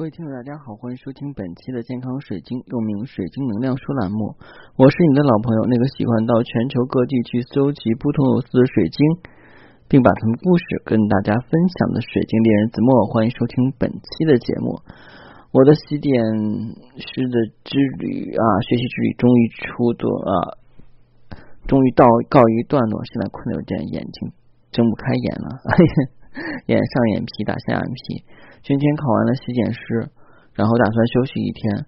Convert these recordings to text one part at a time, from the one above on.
各位听众，大家好，欢迎收听本期的健康水晶，又名水晶能量书栏目。我是你的老朋友，那个喜欢到全球各地去搜集不同有色的水晶，并把他们故事跟大家分享的水晶猎人子墨。欢迎收听本期的节目。我的西点师的之旅啊，学习之旅终于出作啊，终于到告一段落。现在困得有点眼睛睁不开眼了，眼上眼皮打下眼皮。今天考完了洗剪师，然后打算休息一天。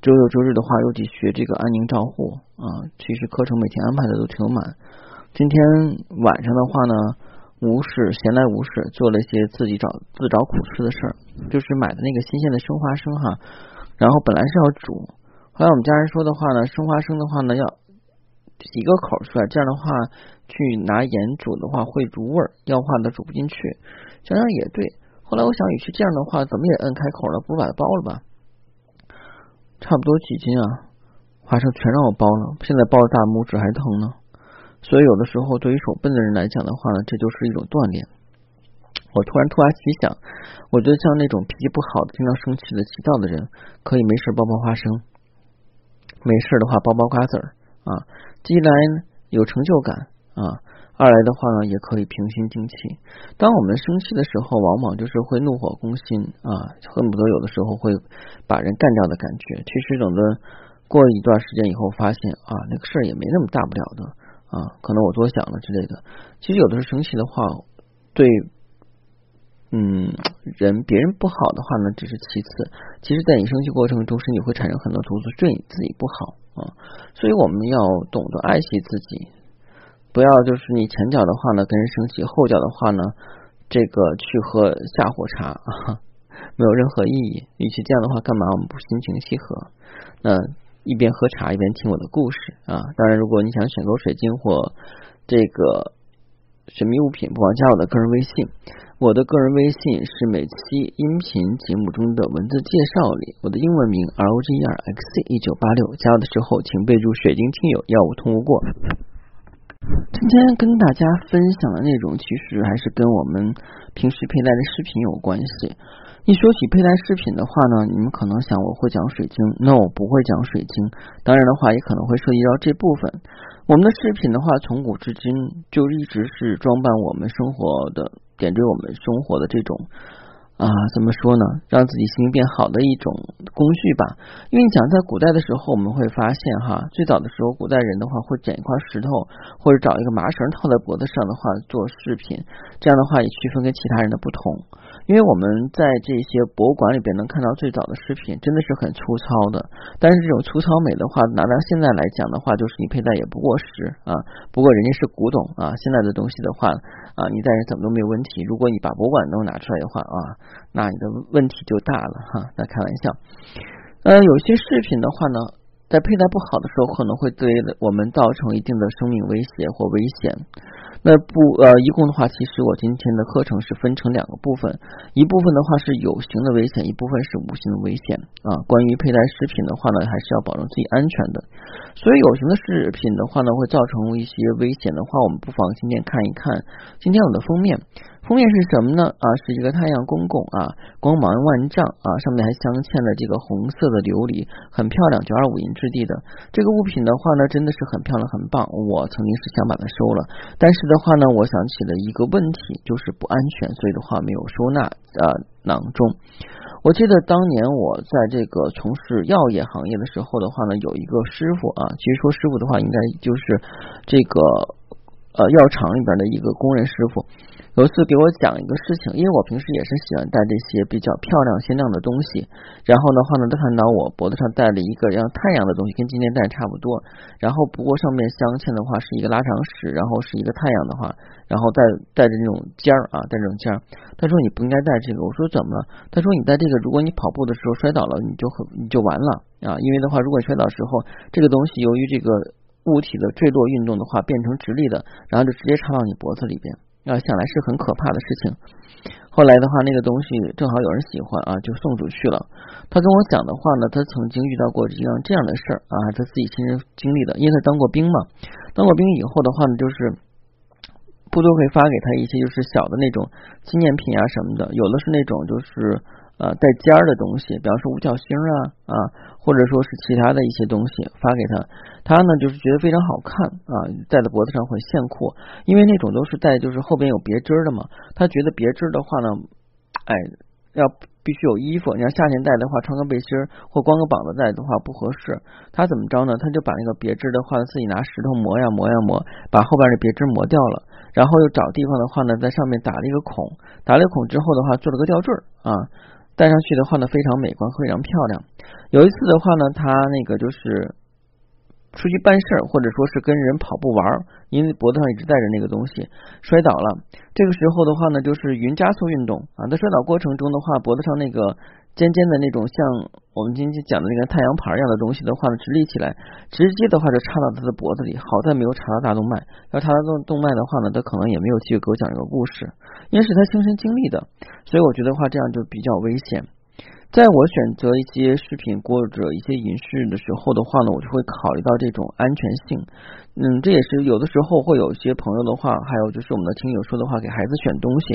周六周日的话，又得学这个安宁照护啊。其实课程每天安排的都挺满。今天晚上的话呢，无事闲来无事，做了一些自己找自找苦吃的事儿，就是买的那个新鲜的生花生哈。然后本来是要煮，后来我们家人说的话呢，生花生的话呢要几个口出来，这样的话去拿盐煮的话会入味儿，要化的煮不进去。想想也对。后来我想，与其这样的话，怎么也摁开口了，不如把它包了吧。差不多几斤啊？花生全让我包了，现在包的大拇指还疼呢。所以有的时候，对于手笨的人来讲的话呢，这就是一种锻炼。我突然突发奇想，我觉得像那种脾气不好的、经常生气的、急躁的人，可以没事包包花生，没事的话包包瓜子儿啊，一来有成就感啊。二来的话呢，也可以平心静气。当我们生气的时候，往往就是会怒火攻心啊，恨不得有的时候会把人干掉的感觉。其实等的过一段时间以后，发现啊，那个事儿也没那么大不了的啊，可能我多想了之类的。其实有的时候生气的话，对，嗯，人别人不好的话呢，只是其次。其实，在你生气过程中，身体会产生很多毒素，对你自己不好所以我们要懂得爱惜自己。不要就是你前脚的话呢跟人生气，后脚的话呢这个去喝下火茶啊，没有任何意义。与其这样的话，干嘛我们不心平气和？那一边喝茶一边听我的故事啊。当然，如果你想选购水晶或这个神秘物品，不妨加我的个人微信。我的个人微信是每期音频节目中的文字介绍里，我的英文名 R O G E R X 一九八六。加我的时候请备注“水晶听友”，要我通过。今天跟大家分享的内容，其实还是跟我们平时佩戴的饰品有关系。一说起佩戴饰品的话呢，你们可能想我会讲水晶，no，不会讲水晶。当然的话，也可能会涉及到这部分。我们的饰品的话，从古至今就一直是装扮我们生活的、点缀我们生活的这种。啊，怎么说呢？让自己心情变好的一种工具吧。因为讲在古代的时候，我们会发现哈，最早的时候，古代人的话会捡一块石头，或者找一个麻绳套在脖子上的话做饰品，这样的话也区分跟其他人的不同。因为我们在这些博物馆里边能看到最早的饰品，真的是很粗糙的。但是这种粗糙美的话，拿到现在来讲的话，就是你佩戴也不过时啊。不过人家是古董啊，现在的东西的话啊，你戴着怎么都没有问题。如果你把博物馆都拿出来的话啊，那你的问题就大了哈。那开玩笑，呃，有些饰品的话呢，在佩戴不好的时候，可能会对我们造成一定的生命威胁或危险。那不呃，一共的话，其实我今天的课程是分成两个部分，一部分的话是有形的危险，一部分是无形的危险啊。关于佩戴饰品的话呢，还是要保证自己安全的。所以有形的饰品的话呢，会造成一些危险的话，我们不妨今天看一看今天我的封面。封面是什么呢？啊，是一个太阳公公啊，光芒万丈啊，上面还镶嵌了这个红色的琉璃，很漂亮，九二五银质地的。这个物品的话呢，真的是很漂亮，很棒。我曾经是想把它收了，但是的话呢，我想起了一个问题，就是不安全，所以的话没有收纳啊囊中。我记得当年我在这个从事药业行业的时候的话呢，有一个师傅啊，其实说师傅的话，应该就是这个呃药厂里边的一个工人师傅。有一次给我讲一个事情，因为我平时也是喜欢戴这些比较漂亮鲜亮的东西，然后的话呢，他看到我脖子上戴了一个像太阳的东西，跟今天戴差不多，然后不过上面镶嵌的话是一个拉长石，然后是一个太阳的话，然后带带着那种尖儿啊，带这种尖儿。他说你不应该戴这个，我说怎么了？他说你戴这个，如果你跑步的时候摔倒了，你就很你就完了啊，因为的话，如果摔倒时候这个东西由于这个物体的坠落运动的话变成直立的，然后就直接插到你脖子里边。啊，想来是很可怕的事情。后来的话，那个东西正好有人喜欢啊，就送出去了。他跟我讲的话呢，他曾经遇到过这样这样的事儿啊，他自己亲身经历的，因为他当过兵嘛。当过兵以后的话呢，就是部队会发给他一些就是小的那种纪念品啊什么的，有的是那种就是呃带尖儿的东西，比方说五角星啊啊，或者说是其他的一些东西发给他，他呢就是觉得非常好看啊，戴在脖子上会炫酷，因为那种都是带就是后边有别针的嘛，他觉得别针的话呢，哎要。必须有衣服，你要夏天戴的话，穿个背心儿或光个膀子戴的话不合适。他怎么着呢？他就把那个别针的话，自己拿石头磨呀磨呀磨，把后边的别针磨掉了，然后又找地方的话呢，在上面打了一个孔，打了孔之后的话，做了个吊坠儿啊，戴上去的话呢，非常美观，非常漂亮。有一次的话呢，他那个就是。出去办事儿，或者说是跟人跑步玩儿，因为脖子上一直带着那个东西，摔倒了。这个时候的话呢，就是匀加速运动啊。在摔倒过程中的话，脖子上那个尖尖的那种像我们今天讲的那个太阳牌一样的东西的话呢，直立起来，直接的话就插到他的脖子里。好在没有插到大动脉，要插到动动脉的话呢，他可能也没有继续给我讲这个故事，因为是他亲身经历的，所以我觉得话这样就比较危险。在我选择一些饰品或者一些银饰的时候的话呢，我就会考虑到这种安全性。嗯，这也是有的时候会有一些朋友的话，还有就是我们的听友说的话，给孩子选东西。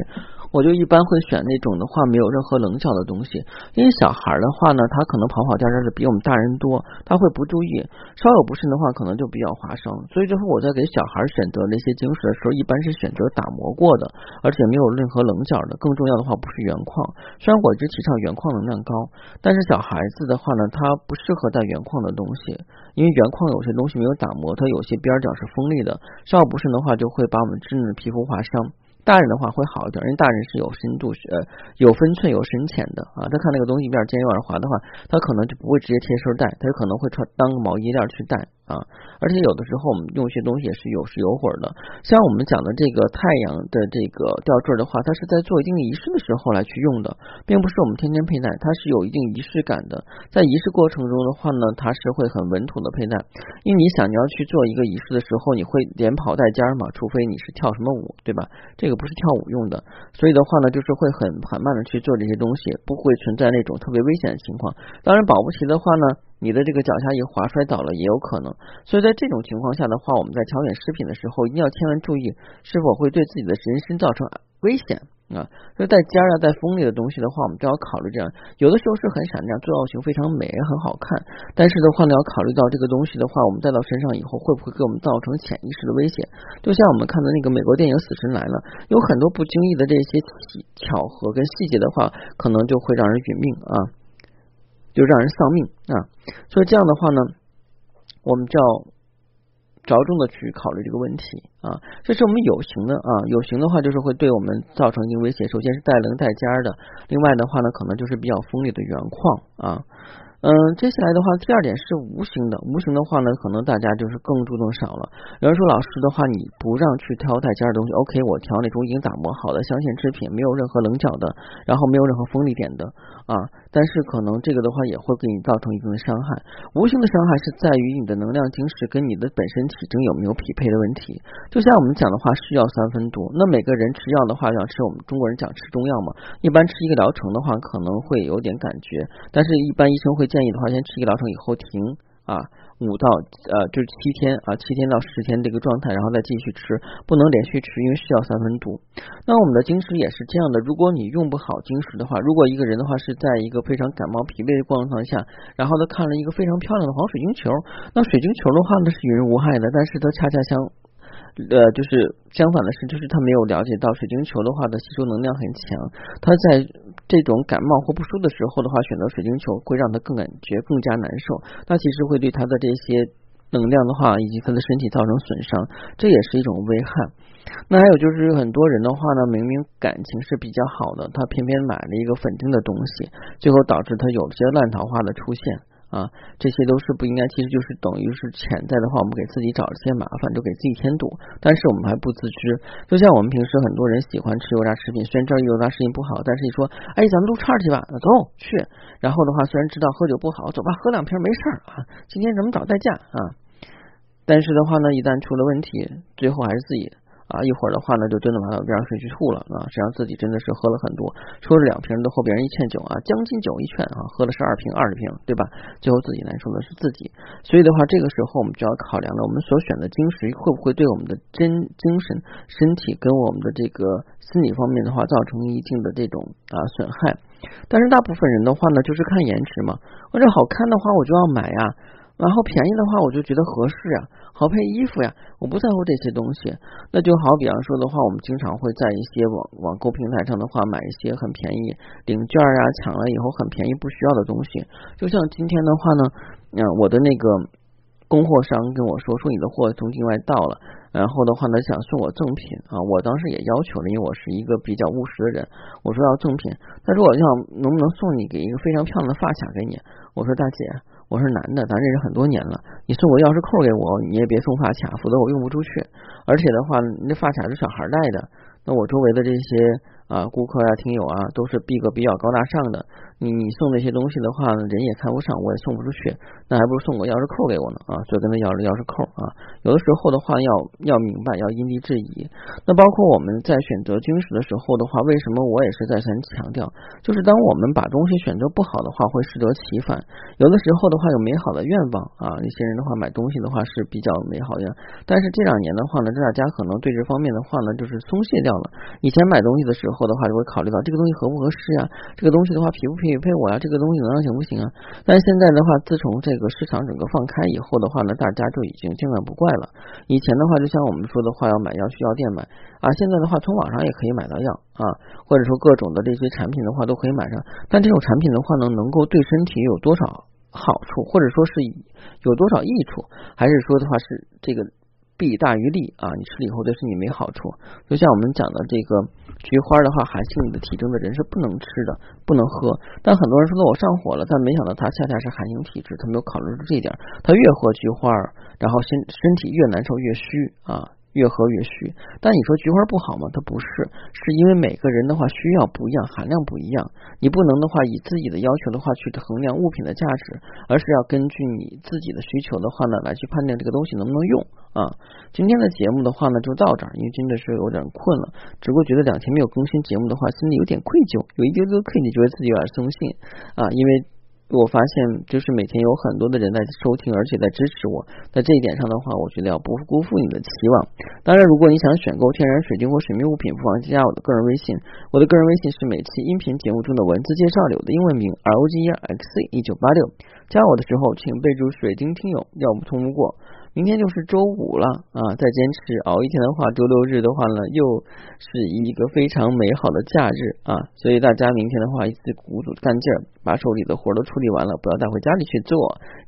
我就一般会选那种的话没有任何棱角的东西，因为小孩的话呢，他可能跑跑跳跳的比我们大人多，他会不注意，稍有不慎的话，可能就比较划伤。所以最后我在给小孩选择那些晶石的时候，一般是选择打磨过的，而且没有任何棱角的。更重要的话，不是原矿。虽然我一直提倡原矿能量高，但是小孩子的话呢，他不适合戴圆框的东西，因为圆框有些东西没有打磨，它有些边角是锋利的，稍不慎的话，就会把我们稚嫩的皮肤划伤。大人的话会好一点，因为大人是有深度、呃有分寸、有深浅的啊。他看那个东西一边尖，有点滑的话，他可能就不会直接贴身戴，他就可能会穿当个毛衣链去戴。啊，而且有的时候我们用一些东西也是有时有会儿的，像我们讲的这个太阳的这个吊坠的话，它是在做一定仪式的时候来去用的，并不是我们天天佩戴，它是有一定仪式感的。在仪式过程中的话呢，它是会很稳妥的佩戴，因为你想你要去做一个仪式的时候，你会连跑带尖嘛，除非你是跳什么舞，对吧？这个不是跳舞用的，所以的话呢，就是会很缓慢的去做这些东西，不会存在那种特别危险的情况。当然保不齐的话呢。你的这个脚下一滑摔倒了也有可能，所以在这种情况下的话，我们在挑选食品的时候一定要千万注意是否会对自己的人身造成危险啊。就带尖儿啊、带锋利的东西的话，我们都要考虑这样。有的时候是很闪亮，造型非常美，也很好看，但是的话呢，要考虑到这个东西的话，我们带到身上以后会不会给我们造成潜意识的危险？就像我们看的那个美国电影《死神来了》，有很多不经意的这些巧合跟细节的话，可能就会让人殒命啊。就让人丧命啊！所以这样的话呢，我们就要着重的去考虑这个问题啊。这是我们有形的啊，有形的话就是会对我们造成一个威胁。首先是带棱带尖的，另外的话呢，可能就是比较锋利的原矿啊。嗯，接下来的话，第二点是无形的。无形的话呢，可能大家就是更注重少了。有人说，老师的话，你不让去挑带尖的东西，OK，我挑那种已经打磨好的镶嵌制品，没有任何棱角的，然后没有任何锋利点的啊。但是可能这个的话也会给你造成一定的伤害。无形的伤害是在于你的能量晶石跟你的本身体征有没有匹配的问题。就像我们讲的话，是药三分毒。那每个人吃药的话，要吃我们中国人讲吃中药嘛，一般吃一个疗程的话，可能会有点感觉，但是一般医生会。建议的话，先吃一个疗程以后停啊，五到呃就是七天啊，七天到十天这个状态，然后再继续吃，不能连续吃，因为是药三分毒。那我们的晶石也是这样的，如果你用不好晶石的话，如果一个人的话是在一个非常感冒疲惫的状况下，然后他看了一个非常漂亮的黄水晶球，那水晶球的话呢是与人无害的，但是它恰恰相呃就是相反的是，就是他没有了解到水晶球的话的吸收能量很强，他在。这种感冒或不舒的时候的话，选择水晶球会让他更感觉更加难受。那其实会对他的这些能量的话，以及他的身体造成损伤，这也是一种危害。那还有就是很多人的话呢，明明感情是比较好的，他偏偏买了一个粉晶的东西，最后导致他有些烂桃花的出现。啊，这些都是不应该，其实就是等于是潜在的话，我们给自己找一些麻烦，就给自己添堵。但是我们还不自知，就像我们平时很多人喜欢吃油炸食品，虽然知道油炸食品不好，但是你说，哎，咱们撸串去吧，走去。然后的话，虽然知道喝酒不好，走吧，喝两瓶没事儿啊。今天咱们找代驾啊。但是的话呢，一旦出了问题，最后还是自己。啊，一会儿的话呢，就真的往边上水去吐了啊！实际上自己真的是喝了很多，说是两瓶的后别人一劝酒啊，将进酒一劝啊，喝了十二瓶、二十瓶，对吧？最后自己难受的是自己。所以的话，这个时候我们就要考量了，我们所选的晶石会不会对我们的真精神、身体跟我们的这个心理方面的话造成一定的这种啊损害。但是大部分人的话呢，就是看颜值嘛，我这好看的话我就要买呀。然后便宜的话，我就觉得合适啊，好配衣服呀，我不在乎这些东西。那就好比方说的话，我们经常会在一些网网购平台上的话，买一些很便宜领券啊，抢了以后很便宜不需要的东西。就像今天的话呢，嗯，我的那个供货商跟我说，说你的货从境外到了，然后的话呢，想送我赠品啊。我当时也要求了，因为我是一个比较务实的人，我说要赠品。他说我要能不能送你给一个非常漂亮的发卡给你？我说大姐。我是男的，咱认识很多年了，你送我钥匙扣给我，你也别送发卡，否则我用不出去。而且的话，那发卡是小孩戴的，那我周围的这些。啊，顾客呀，听友啊，都是逼格比较高大上的。你你送那些东西的话，人也看不上，我也送不出去。那还不如送个钥匙扣给我呢啊！所以跟他要了钥匙扣啊。有的时候的话，要要明白，要因地制宜。那包括我们在选择军事的时候的话，为什么我也是再三强调，就是当我们把东西选择不好的话，会适得其反。有的时候的话，有美好的愿望啊，那些人的话买东西的话是比较美好的。但是这两年的话呢，大家可能对这方面的话呢，就是松懈掉了。以前买东西的时候。后的话就会考虑到这个东西合不合适啊，这个东西的话匹不匹配我呀，这个东西能量行不行啊？但现在的话，自从这个市场整个放开以后的话呢，大家就已经见怪不怪了。以前的话，就像我们说的话，要买药去药店买啊，现在的话，从网上也可以买到药啊，或者说各种的这些产品的话都可以买上。但这种产品的话呢，能够对身体有多少好处，或者说是有多少益处，还是说的话是这个？弊大于利啊！你吃了以后对身体没好处，就像我们讲的这个菊花的话，寒性的体质的人是不能吃的，不能喝。但很多人说我上火了，但没想到他恰恰是寒性体质，他没有考虑到这一点。他越喝菊花，然后身身体越难受越虚啊。越喝越虚，但你说菊花不好吗？它不是，是因为每个人的话需要不一样，含量不一样。你不能的话以自己的要求的话去衡量物品的价值，而是要根据你自己的需求的话呢来去判断这个东西能不能用啊。今天的节目的话呢就到这儿，因为真的是有点困了，只不过觉得两天没有更新节目的话，心里有点愧疚，有一丢丢愧疚，觉得自己有点松懈啊，因为。我发现，就是每天有很多的人在收听，而且在支持我。在这一点上的话，我觉得要不辜负你的期望。当然，如果你想选购天然水晶或水蜜物品，不妨加我的个人微信。我的个人微信是每期音频节目中的文字介绍里的英文名 R O G E R X C 一九八六。加我的时候，请备注“水晶听友”，要不通不过。明天就是周五了啊！再坚持熬一天的话，周六日的话呢，又是一个非常美好的假日啊！所以大家明天的话，一次鼓足干劲儿，把手里的活都处理完了，不要带回家里去做。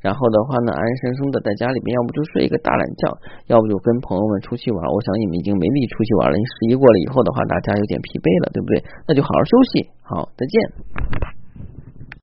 然后的话呢，安安生生的在家里面，要不就睡一个大懒觉，要不就跟朋友们出去玩。我想你们已经没力出去玩了，十一过了以后的话，大家有点疲惫了，对不对？那就好好休息。好，再见。